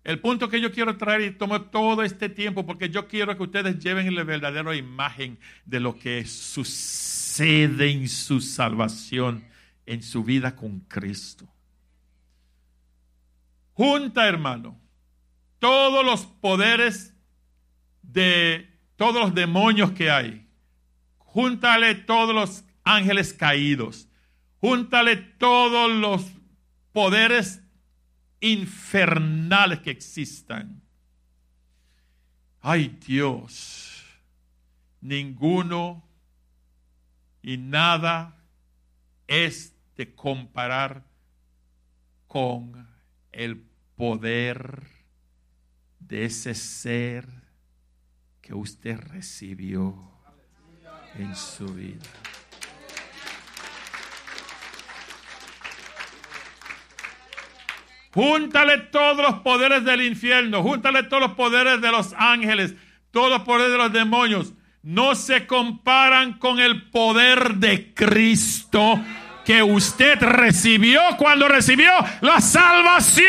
El punto que yo quiero traer y tomo todo este tiempo porque yo quiero que ustedes lleven la verdadera imagen de lo que sucede en su salvación, en su vida con Cristo. Junta, hermano, todos los poderes de todos los demonios que hay. Júntale todos los ángeles caídos. Júntale todos los poderes infernales que existan. Ay Dios, ninguno y nada es de comparar con el poder de ese ser que usted recibió en su vida. Júntale todos los poderes del infierno, júntale todos los poderes de los ángeles, todos los poderes de los demonios. No se comparan con el poder de Cristo que usted recibió cuando recibió la salvación.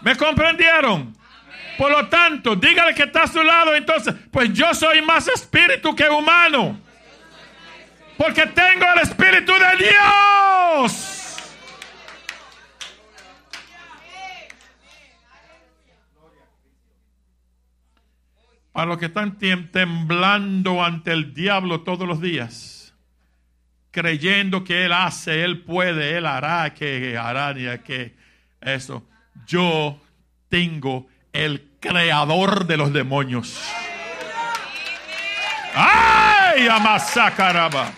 ¿Me comprendieron? Por lo tanto, dígale que está a su lado entonces, pues yo soy más espíritu que humano. Porque tengo el Espíritu de Dios. Para los que están temblando ante el diablo todos los días, creyendo que Él hace, Él puede, Él hará, que hará, que eso. Yo tengo el creador de los demonios. ¡Ay, Amasakaraba!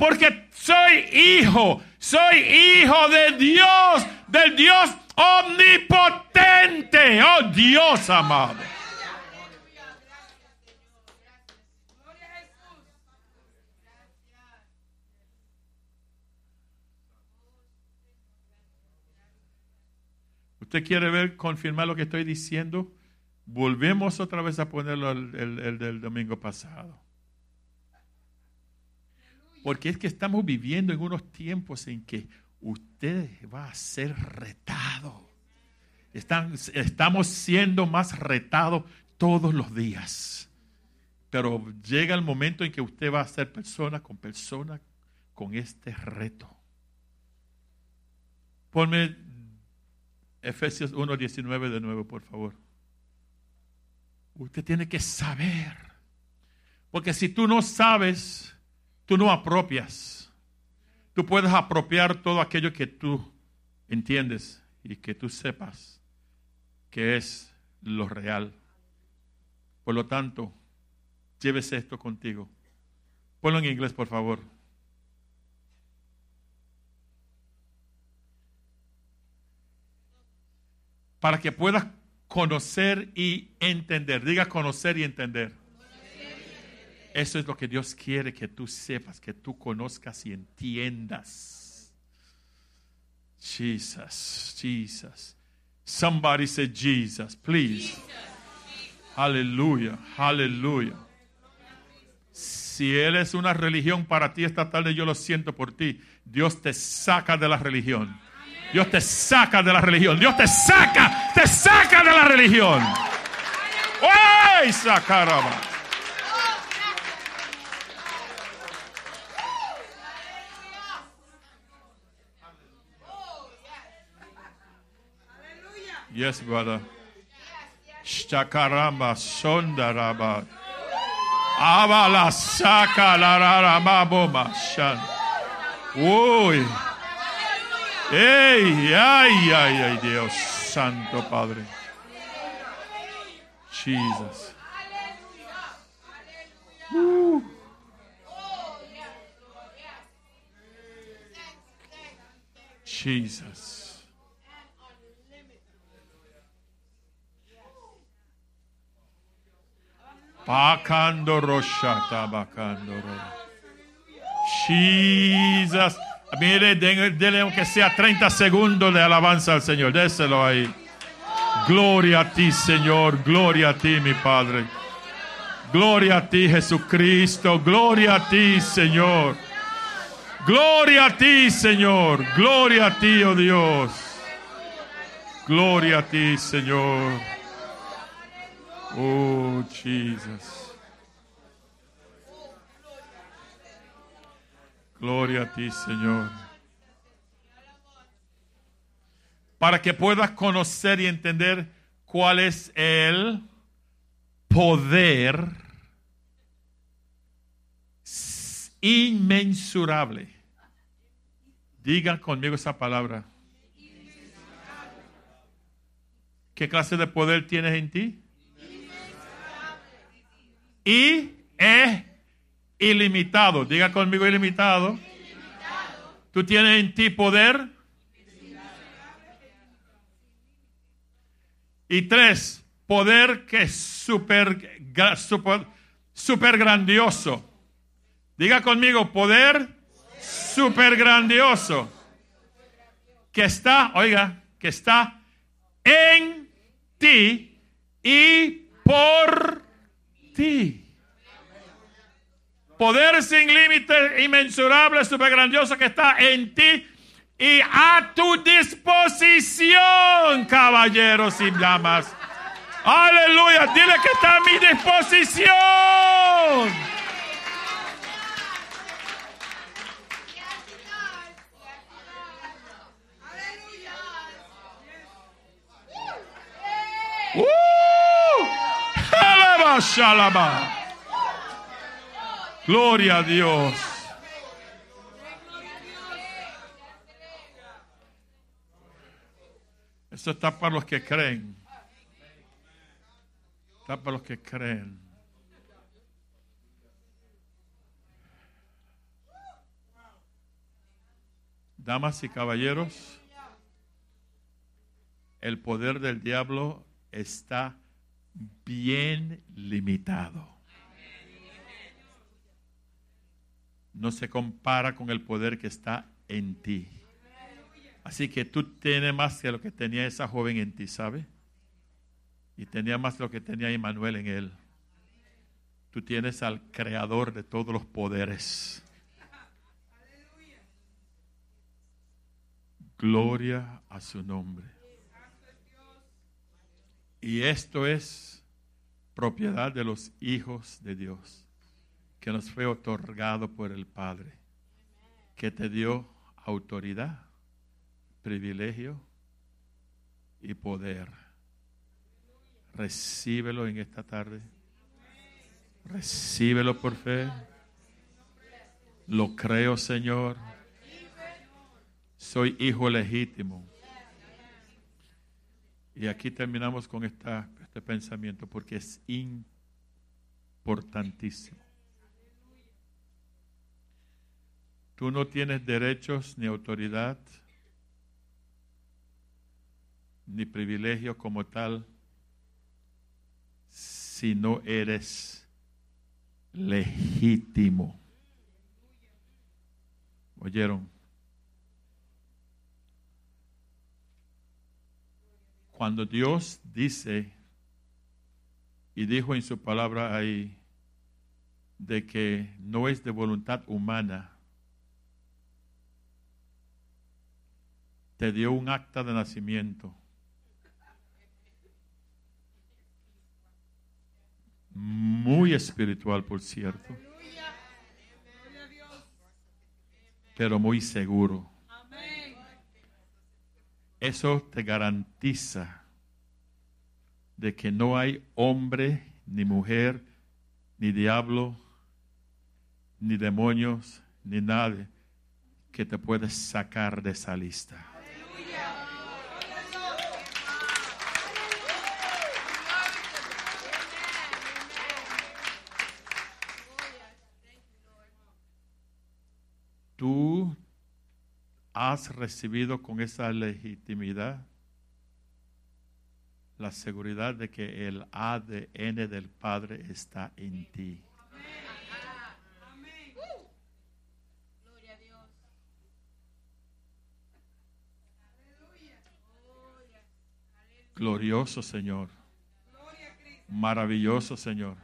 Porque soy hijo, soy hijo de Dios, del Dios omnipotente. Oh Dios amado. ¿Usted quiere ver, confirmar lo que estoy diciendo? Volvemos otra vez a ponerlo el del domingo pasado. Porque es que estamos viviendo en unos tiempos en que usted va a ser retado. estamos siendo más retados todos los días. Pero llega el momento en que usted va a ser persona con persona con este reto. Ponme Efesios 1.19 de nuevo, por favor. Usted tiene que saber. Porque si tú no sabes, Tú no apropias. Tú puedes apropiar todo aquello que tú entiendes y que tú sepas que es lo real. Por lo tanto, llévese esto contigo. Ponlo en inglés, por favor. Para que puedas conocer y entender. Diga conocer y entender. Eso es lo que Dios quiere que tú sepas, que tú conozcas y entiendas. Jesus, Jesus. Somebody say Jesus, please. Aleluya, aleluya. Si Él es una religión para ti esta tarde, yo lo siento por ti. Dios te saca de la religión. Dios te saca de la religión. Dios te saca, te saca de la religión. ¡Ay, sacaraba! Yes, brother. Shtakaramba sondaraba. Avala saka la rarababoma shan. Uy. Ey, ay, ay, ay, Dios Santo Padre. Jesus. Uh. Jesus. Jesus. Mire, denle aunque sea 30 segundos de alabanza al Señor. Déselo ahí. Gloria a ti, Señor. Gloria a ti, mi Padre. Gloria a ti, Jesucristo. Gloria a ti, Señor. Gloria a ti, Señor. Gloria a ti, oh Dios. Gloria a ti, Señor. Oh, Jesus. Gloria a ti, Señor. Para que puedas conocer y entender cuál es el poder inmensurable. Digan conmigo esa palabra. ¿Qué clase de poder tienes en ti? Y es ilimitado. Diga conmigo ilimitado. Tú tienes en ti poder. Y tres, poder que es super, super, super grandioso. Diga conmigo, poder super grandioso. Que está, oiga, que está en ti y por ti. Poder sin límite, inmensurable, super grandioso que está en ti y a tu disposición, caballeros y damas. Aleluya, dile que está a mi disposición. Gloria a Dios. Esto está para los que creen. Está para los que creen. Damas y caballeros, el poder del diablo está bien limitado. No se compara con el poder que está en ti. Así que tú tienes más que lo que tenía esa joven en ti, ¿sabe? Y tenía más lo que tenía Emmanuel en él. Tú tienes al creador de todos los poderes. Gloria a su nombre. Y esto es propiedad de los hijos de Dios, que nos fue otorgado por el Padre, que te dio autoridad, privilegio y poder. Recíbelo en esta tarde. Recíbelo por fe. Lo creo, Señor. Soy hijo legítimo y aquí terminamos con esta, este pensamiento porque es importantísimo. Tú no tienes derechos ni autoridad ni privilegio como tal si no eres legítimo. ¿Oyeron? Cuando Dios dice y dijo en su palabra ahí de que no es de voluntad humana, te dio un acta de nacimiento. Muy espiritual, por cierto. Pero muy seguro. Eso te garantiza de que no hay hombre, ni mujer, ni diablo, ni demonios, ni nadie que te pueda sacar de esa lista. Tú has recibido con esa legitimidad la seguridad de que el ADN del Padre está en ti. Glorioso Señor. Maravilloso Señor.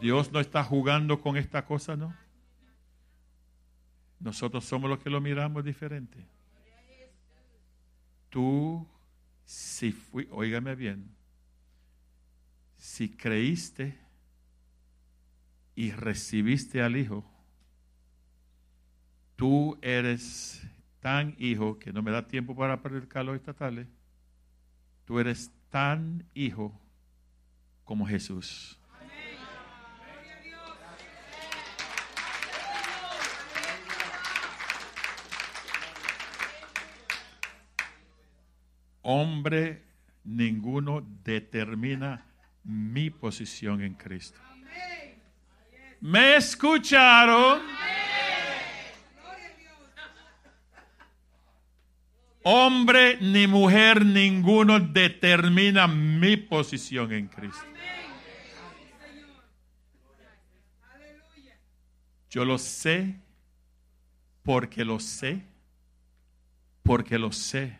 Dios no está jugando con esta cosa, ¿no? Nosotros somos los que lo miramos diferente. Tú, si fui, óigame bien, si creíste y recibiste al Hijo, tú eres tan hijo que no me da tiempo para predicarlo esta tarde. Tú eres tan hijo como Jesús. Hombre ninguno determina mi posición en Cristo. ¿Me escucharon? Hombre ni mujer ninguno determina mi posición en Cristo. Yo lo sé porque lo sé, porque lo sé,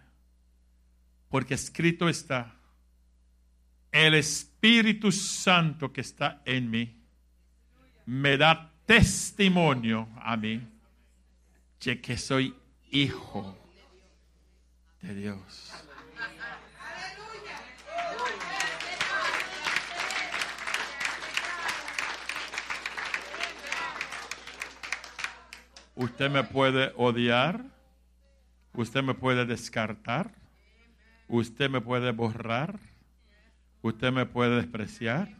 porque escrito está, el Espíritu Santo que está en mí me da testimonio a mí de que soy hijo de Dios. Usted me puede odiar, usted me puede descartar, usted me puede borrar, usted me puede despreciar,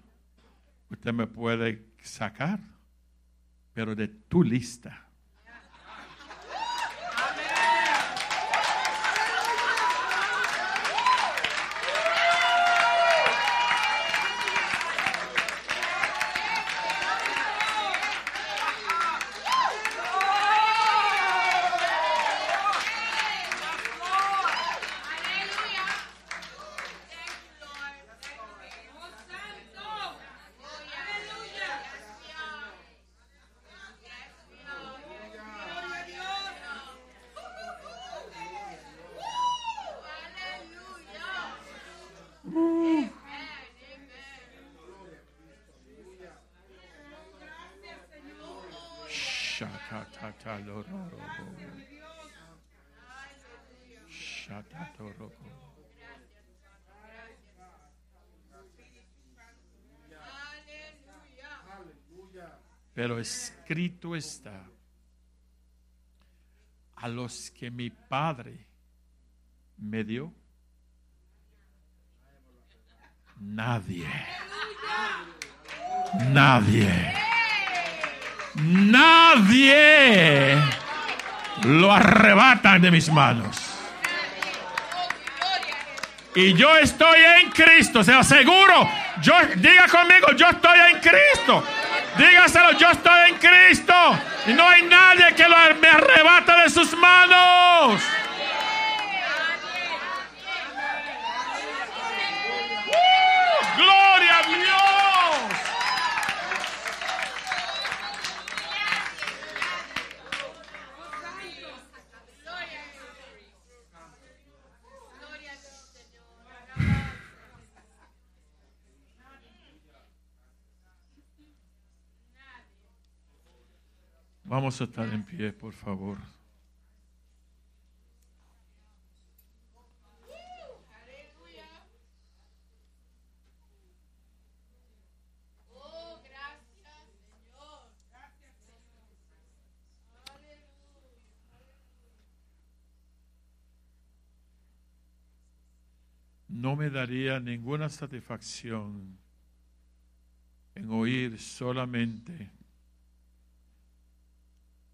usted me puede sacar, pero de tu lista Pero escrito está, a los que mi Padre me dio, nadie, nadie, nadie lo arrebatan de mis manos. Y yo estoy en Cristo, se aseguro. Yo, diga conmigo, yo estoy en Cristo. Dígaselo, yo estoy en Cristo y no hay nadie que lo, me arrebata de sus manos. Vamos a estar en pie, por favor. No me daría ninguna satisfacción en oír solamente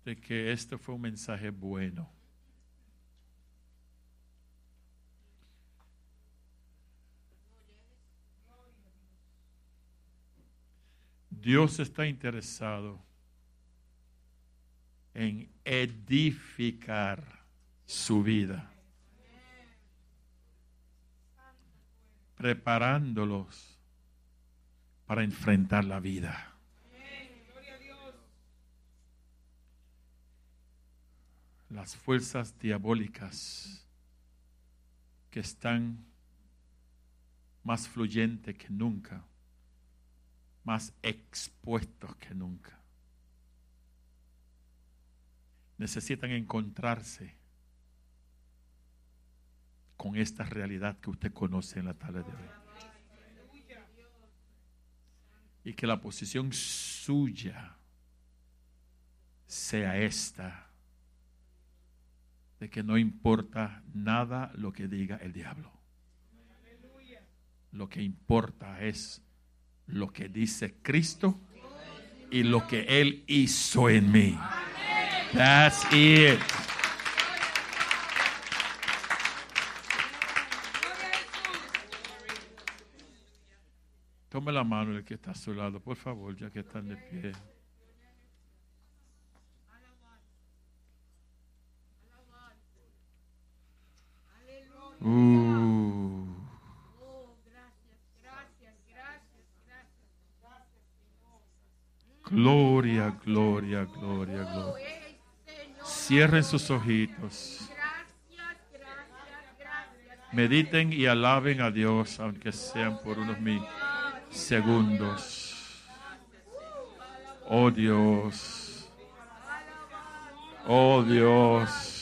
de que esto fue un mensaje bueno. Dios está interesado en edificar su vida, preparándolos para enfrentar la vida. Las fuerzas diabólicas que están más fluyentes que nunca, más expuestos que nunca. Necesitan encontrarse con esta realidad que usted conoce en la tarde de hoy. Y que la posición suya sea esta, de que no importa nada lo que diga el diablo. Lo que importa es lo que dice Cristo y lo que Él hizo en mí. That's it. Tome la mano el que está a su lado, por favor, ya que están de pie. Uh. Gloria, gloria, gloria, gloria. Cierren sus ojitos. Mediten y alaben a Dios, aunque sean por unos mil segundos. Oh Dios. Oh Dios.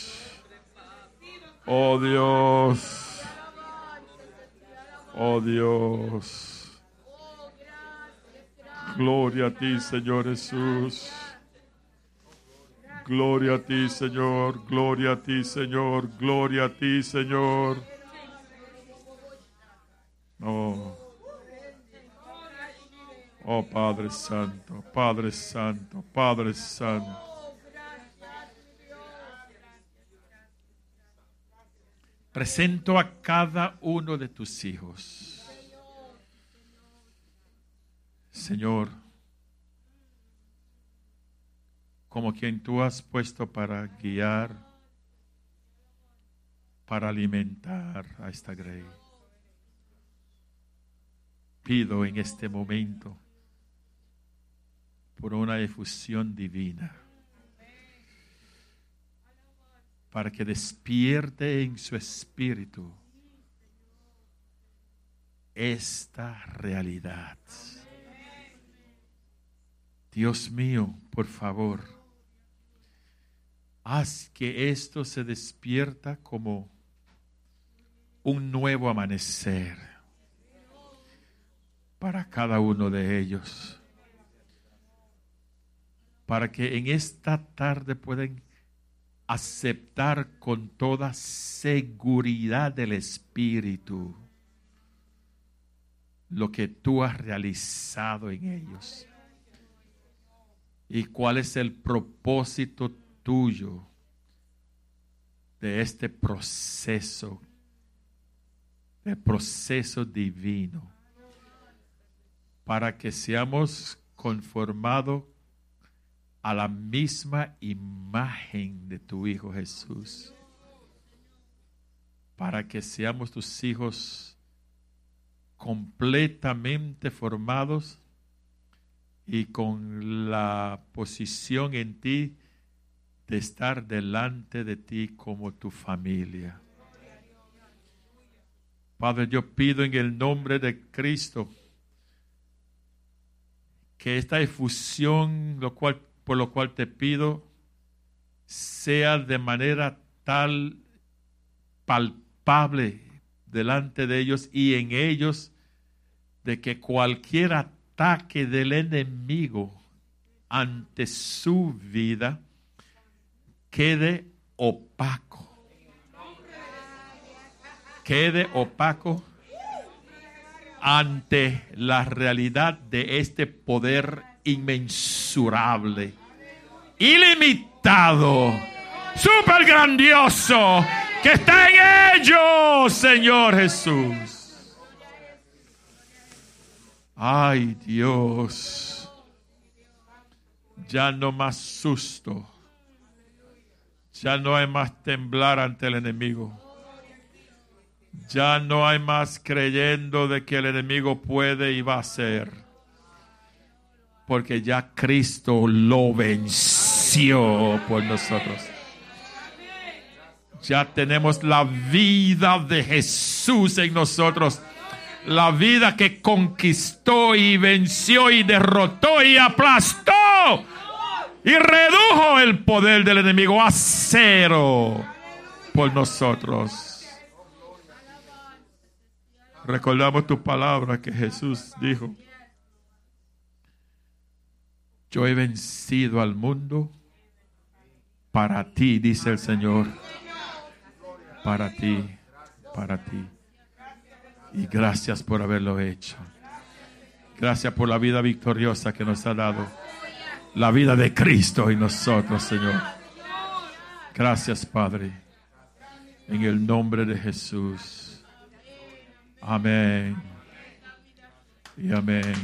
Oh Dios. Oh Dios. Gloria a ti, Señor Jesús. Gloria a ti, Señor. Gloria a ti, Señor. Gloria a ti, Señor. Oh. Oh Padre Santo, Padre Santo, Padre Santo. Presento a cada uno de tus hijos. Señor, como quien tú has puesto para guiar, para alimentar a esta grey. Pido en este momento por una efusión divina, para que despierte en su espíritu esta realidad. Dios mío, por favor, haz que esto se despierta como un nuevo amanecer para cada uno de ellos para que en esta tarde puedan aceptar con toda seguridad del Espíritu lo que tú has realizado en ellos. Y cuál es el propósito tuyo de este proceso, de proceso divino, para que seamos conformados a la misma imagen de tu Hijo Jesús, para que seamos tus hijos completamente formados y con la posición en ti de estar delante de ti como tu familia. Padre, yo pido en el nombre de Cristo que esta efusión, lo cual por lo cual te pido sea de manera tal palpable delante de ellos y en ellos de que cualquier ataque del enemigo ante su vida quede opaco. Quede opaco ante la realidad de este poder ilimitado, super grandioso que está en ellos, Señor Jesús. Ay Dios, ya no más susto, ya no hay más temblar ante el enemigo. Ya no hay más creyendo de que el enemigo puede y va a ser porque ya Cristo lo venció por nosotros. Ya tenemos la vida de Jesús en nosotros. La vida que conquistó y venció y derrotó y aplastó y redujo el poder del enemigo a cero por nosotros. Recordamos tu palabra que Jesús dijo. Yo he vencido al mundo para ti, dice el Señor. Para ti, para ti. Y gracias por haberlo hecho. Gracias por la vida victoriosa que nos ha dado. La vida de Cristo en nosotros, Señor. Gracias, Padre. En el nombre de Jesús. Amén. Y amén.